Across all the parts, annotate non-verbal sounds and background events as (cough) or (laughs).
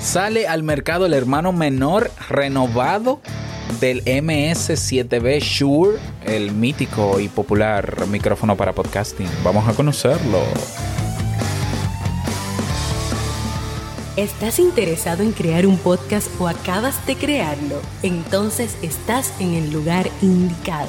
sale al mercado el hermano menor renovado del MS7B Shure, el mítico y popular micrófono para podcasting. Vamos a conocerlo. ¿Estás interesado en crear un podcast o acabas de crearlo? Entonces estás en el lugar indicado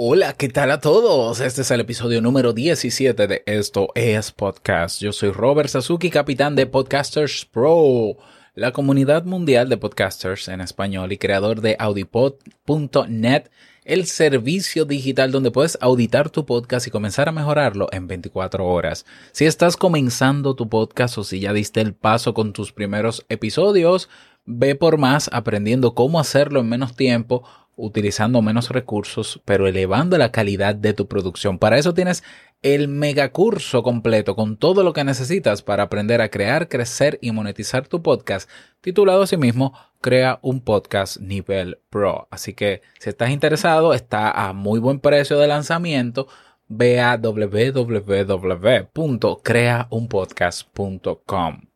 Hola, ¿qué tal a todos? Este es el episodio número 17 de Esto es Podcast. Yo soy Robert Sasuki, capitán de Podcasters Pro, la comunidad mundial de podcasters en español y creador de audipod.net, el servicio digital donde puedes auditar tu podcast y comenzar a mejorarlo en 24 horas. Si estás comenzando tu podcast o si ya diste el paso con tus primeros episodios, ve por más aprendiendo cómo hacerlo en menos tiempo utilizando menos recursos, pero elevando la calidad de tu producción. Para eso tienes el megacurso completo con todo lo que necesitas para aprender a crear, crecer y monetizar tu podcast, titulado asimismo Crea un podcast nivel pro. Así que si estás interesado, está a muy buen precio de lanzamiento. Ve a www.creaunpodcast.com.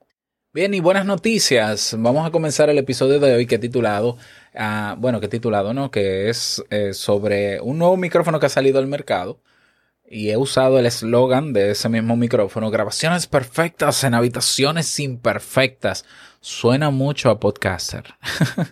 Bien, y buenas noticias. Vamos a comenzar el episodio de hoy que he titulado, uh, bueno, que titulado, ¿no? Que es eh, sobre un nuevo micrófono que ha salido al mercado. Y he usado el eslogan de ese mismo micrófono, grabaciones perfectas en habitaciones imperfectas. Suena mucho a podcaster.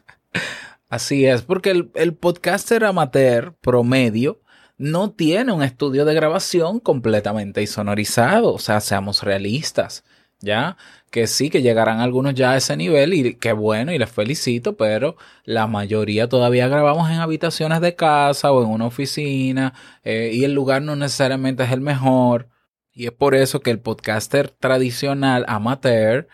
(laughs) Así es, porque el, el podcaster amateur promedio no tiene un estudio de grabación completamente sonorizado. O sea, seamos realistas. ¿Ya? Que sí, que llegarán algunos ya a ese nivel y qué bueno y les felicito, pero la mayoría todavía grabamos en habitaciones de casa o en una oficina eh, y el lugar no necesariamente es el mejor. Y es por eso que el podcaster tradicional amateur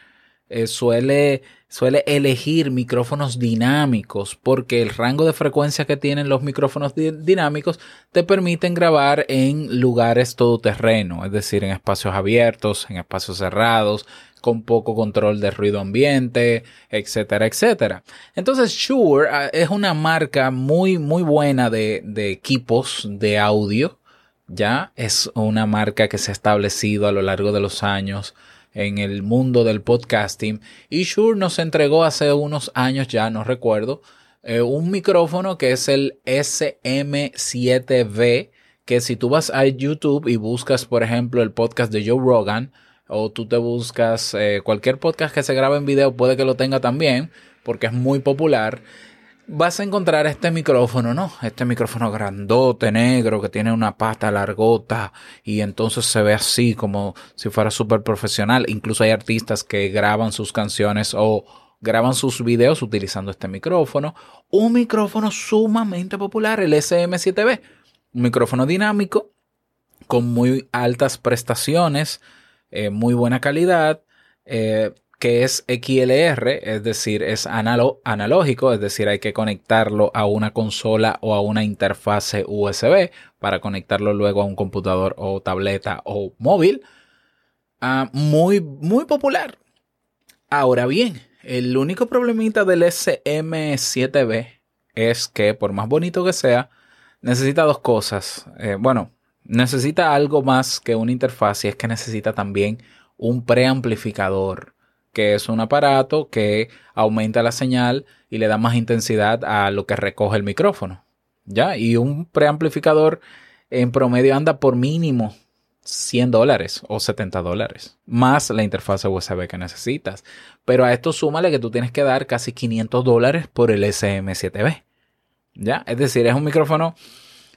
eh, suele, suele elegir micrófonos dinámicos porque el rango de frecuencia que tienen los micrófonos dinámicos te permiten grabar en lugares todoterreno, es decir, en espacios abiertos, en espacios cerrados, con poco control de ruido ambiente, etcétera, etcétera. Entonces Shure ah, es una marca muy, muy buena de, de equipos de audio. Ya es una marca que se ha establecido a lo largo de los años en el mundo del podcasting. Y Shure nos entregó hace unos años ya, no recuerdo, eh, un micrófono que es el SM7B, que si tú vas a YouTube y buscas, por ejemplo, el podcast de Joe Rogan, o tú te buscas eh, cualquier podcast que se grabe en video, puede que lo tenga también, porque es muy popular vas a encontrar este micrófono, ¿no? Este micrófono grandote, negro, que tiene una pata largota y entonces se ve así como si fuera súper profesional. Incluso hay artistas que graban sus canciones o graban sus videos utilizando este micrófono. Un micrófono sumamente popular, el SM7B. Un micrófono dinámico con muy altas prestaciones, eh, muy buena calidad. Eh, que es XLR, es decir, es analógico, es decir, hay que conectarlo a una consola o a una interfase USB para conectarlo luego a un computador o tableta o móvil. Ah, muy, muy popular. Ahora bien, el único problemita del SM7B es que, por más bonito que sea, necesita dos cosas. Eh, bueno, necesita algo más que una interfaz y es que necesita también un preamplificador que es un aparato que aumenta la señal y le da más intensidad a lo que recoge el micrófono. ¿Ya? Y un preamplificador en promedio anda por mínimo 100 dólares o 70 dólares, más la interfaz USB que necesitas. Pero a esto súmale que tú tienes que dar casi 500 dólares por el SM7B. ¿Ya? Es decir, es un micrófono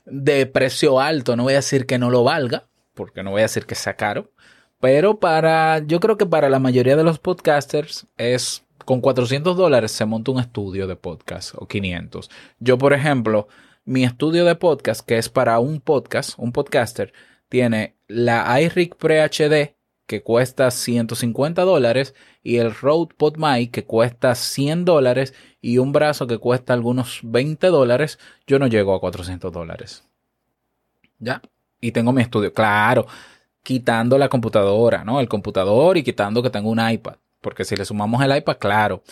de precio alto. No voy a decir que no lo valga, porque no voy a decir que sea caro, pero para, yo creo que para la mayoría de los podcasters es con 400 dólares se monta un estudio de podcast o 500. Yo, por ejemplo, mi estudio de podcast, que es para un podcast, un podcaster, tiene la iRig Pre HD que cuesta 150 dólares y el Rode PodMic que cuesta 100 dólares y un brazo que cuesta algunos 20 dólares, yo no llego a 400 dólares. ¿Ya? Y tengo mi estudio. Claro, quitando la computadora, ¿no? El computador y quitando que tengo un iPad. Porque si le sumamos el iPad, claro.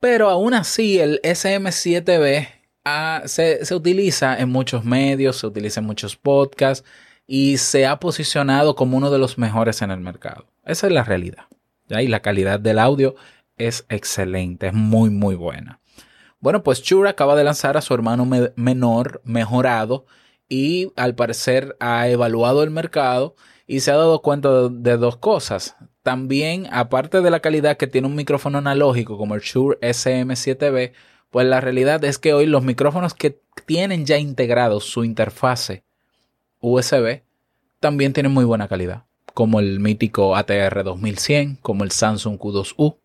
Pero aún así, el SM7B ah, se, se utiliza en muchos medios, se utiliza en muchos podcasts y se ha posicionado como uno de los mejores en el mercado. Esa es la realidad. Y la calidad del audio es excelente, es muy, muy buena. Bueno, pues Shure acaba de lanzar a su hermano menor mejorado y al parecer ha evaluado el mercado y se ha dado cuenta de dos cosas. También, aparte de la calidad que tiene un micrófono analógico como el Shure SM7B, pues la realidad es que hoy los micrófonos que tienen ya integrado su interfase USB también tienen muy buena calidad, como el mítico ATR 2100, como el Samsung Q2U.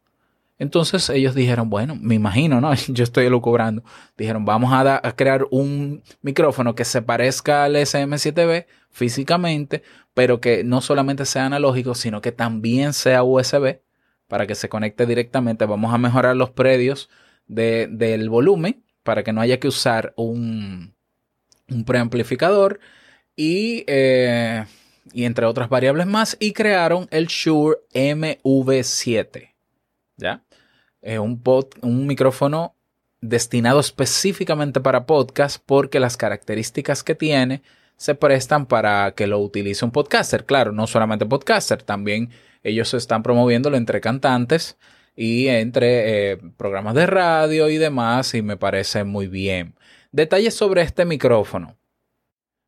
Entonces ellos dijeron, bueno, me imagino, ¿no? (laughs) Yo estoy cobrando. Dijeron, vamos a, crear un micrófono que se parezca al SM7B físicamente, pero que no solamente sea analógico, sino que también sea USB para que se conecte directamente. Vamos a mejorar los predios de, del volumen para que no haya que usar un, preamplificador y, eh, y entre otras variables más. Y crearon el Shure MV7. ¿Ya? Un, un micrófono destinado específicamente para podcast porque las características que tiene se prestan para que lo utilice un podcaster. Claro, no solamente podcaster, también ellos están promoviéndolo entre cantantes y entre eh, programas de radio y demás y me parece muy bien. Detalles sobre este micrófono.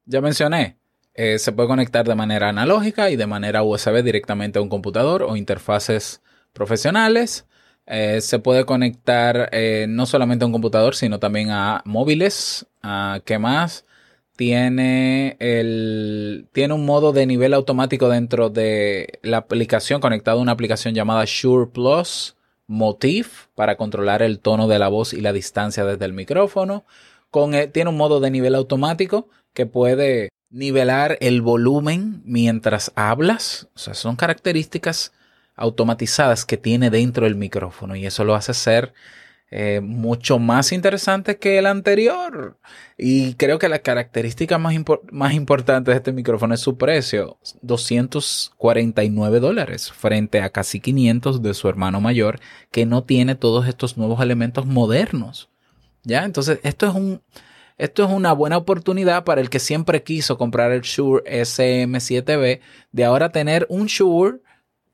Ya mencioné, eh, se puede conectar de manera analógica y de manera USB directamente a un computador o interfaces profesionales. Eh, se puede conectar no solamente a un computador, sino también a móviles. ¿A ¿Qué más? Tiene, el, tiene un modo de nivel automático dentro de la aplicación, conectado a una aplicación llamada Shure Plus Motif para controlar el tono de la voz y la distancia desde el micrófono. Con, tiene un modo de nivel automático que puede nivelar el volumen mientras hablas. O sea, son características automatizadas que tiene dentro del micrófono y eso lo hace ser eh, mucho más interesante que el anterior. Y creo que la característica más, más importante de este micrófono es su precio, 249 dólares frente a casi 500 de su hermano mayor que no tiene todos estos nuevos elementos modernos. ¿Ya? Entonces, esto es un... Esto es una buena oportunidad para el que siempre quiso comprar el Shure SM7B de ahora tener un Shure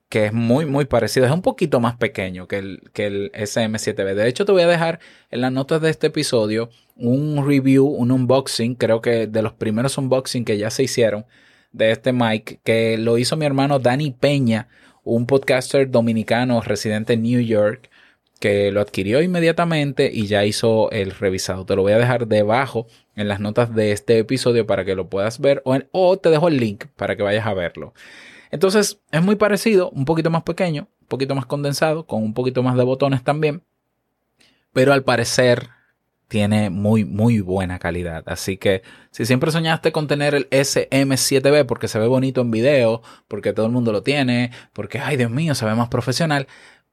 que es muy, muy parecido. Es un poquito más pequeño que el, que el SM7B. De hecho, te voy a dejar en las notas de este episodio un review, un unboxing, creo que de los primeros unboxing que ya se hicieron de este mic, que lo hizo mi hermano Dani Peña, un podcaster dominicano residente en New York, que lo adquirió inmediatamente y ya hizo el revisado. Te lo voy a dejar debajo en las notas de este episodio para que lo puedas ver o, o te dejo el link para que vayas a verlo. Entonces es muy parecido, un poquito más pequeño, un poquito más condensado, con un poquito más de botones también, pero al parecer tiene muy, muy buena calidad. Así que si siempre soñaste con tener el SM7B porque se ve bonito en video, porque todo el mundo lo tiene, porque, ay Dios mío, se ve más profesional,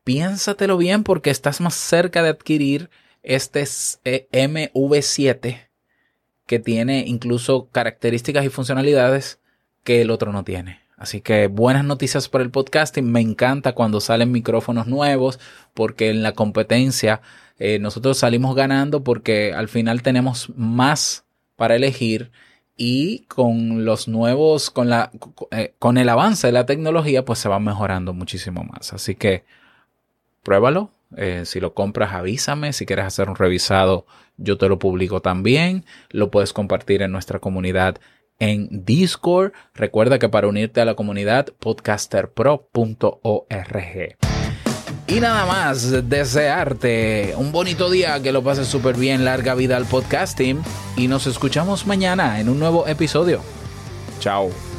piénsatelo bien porque estás más cerca de adquirir este MV7 que tiene incluso características y funcionalidades que el otro no tiene. Así que buenas noticias por el podcasting. Me encanta cuando salen micrófonos nuevos porque en la competencia eh, nosotros salimos ganando porque al final tenemos más para elegir y con los nuevos, con, la, eh, con el avance de la tecnología, pues se va mejorando muchísimo más. Así que pruébalo. Eh, si lo compras, avísame. Si quieres hacer un revisado, yo te lo publico también. Lo puedes compartir en nuestra comunidad en Discord. Recuerda que para unirte a la comunidad, podcasterpro.org. Y nada más, desearte un bonito día, que lo pases súper bien, larga vida al podcasting y nos escuchamos mañana en un nuevo episodio. Chao.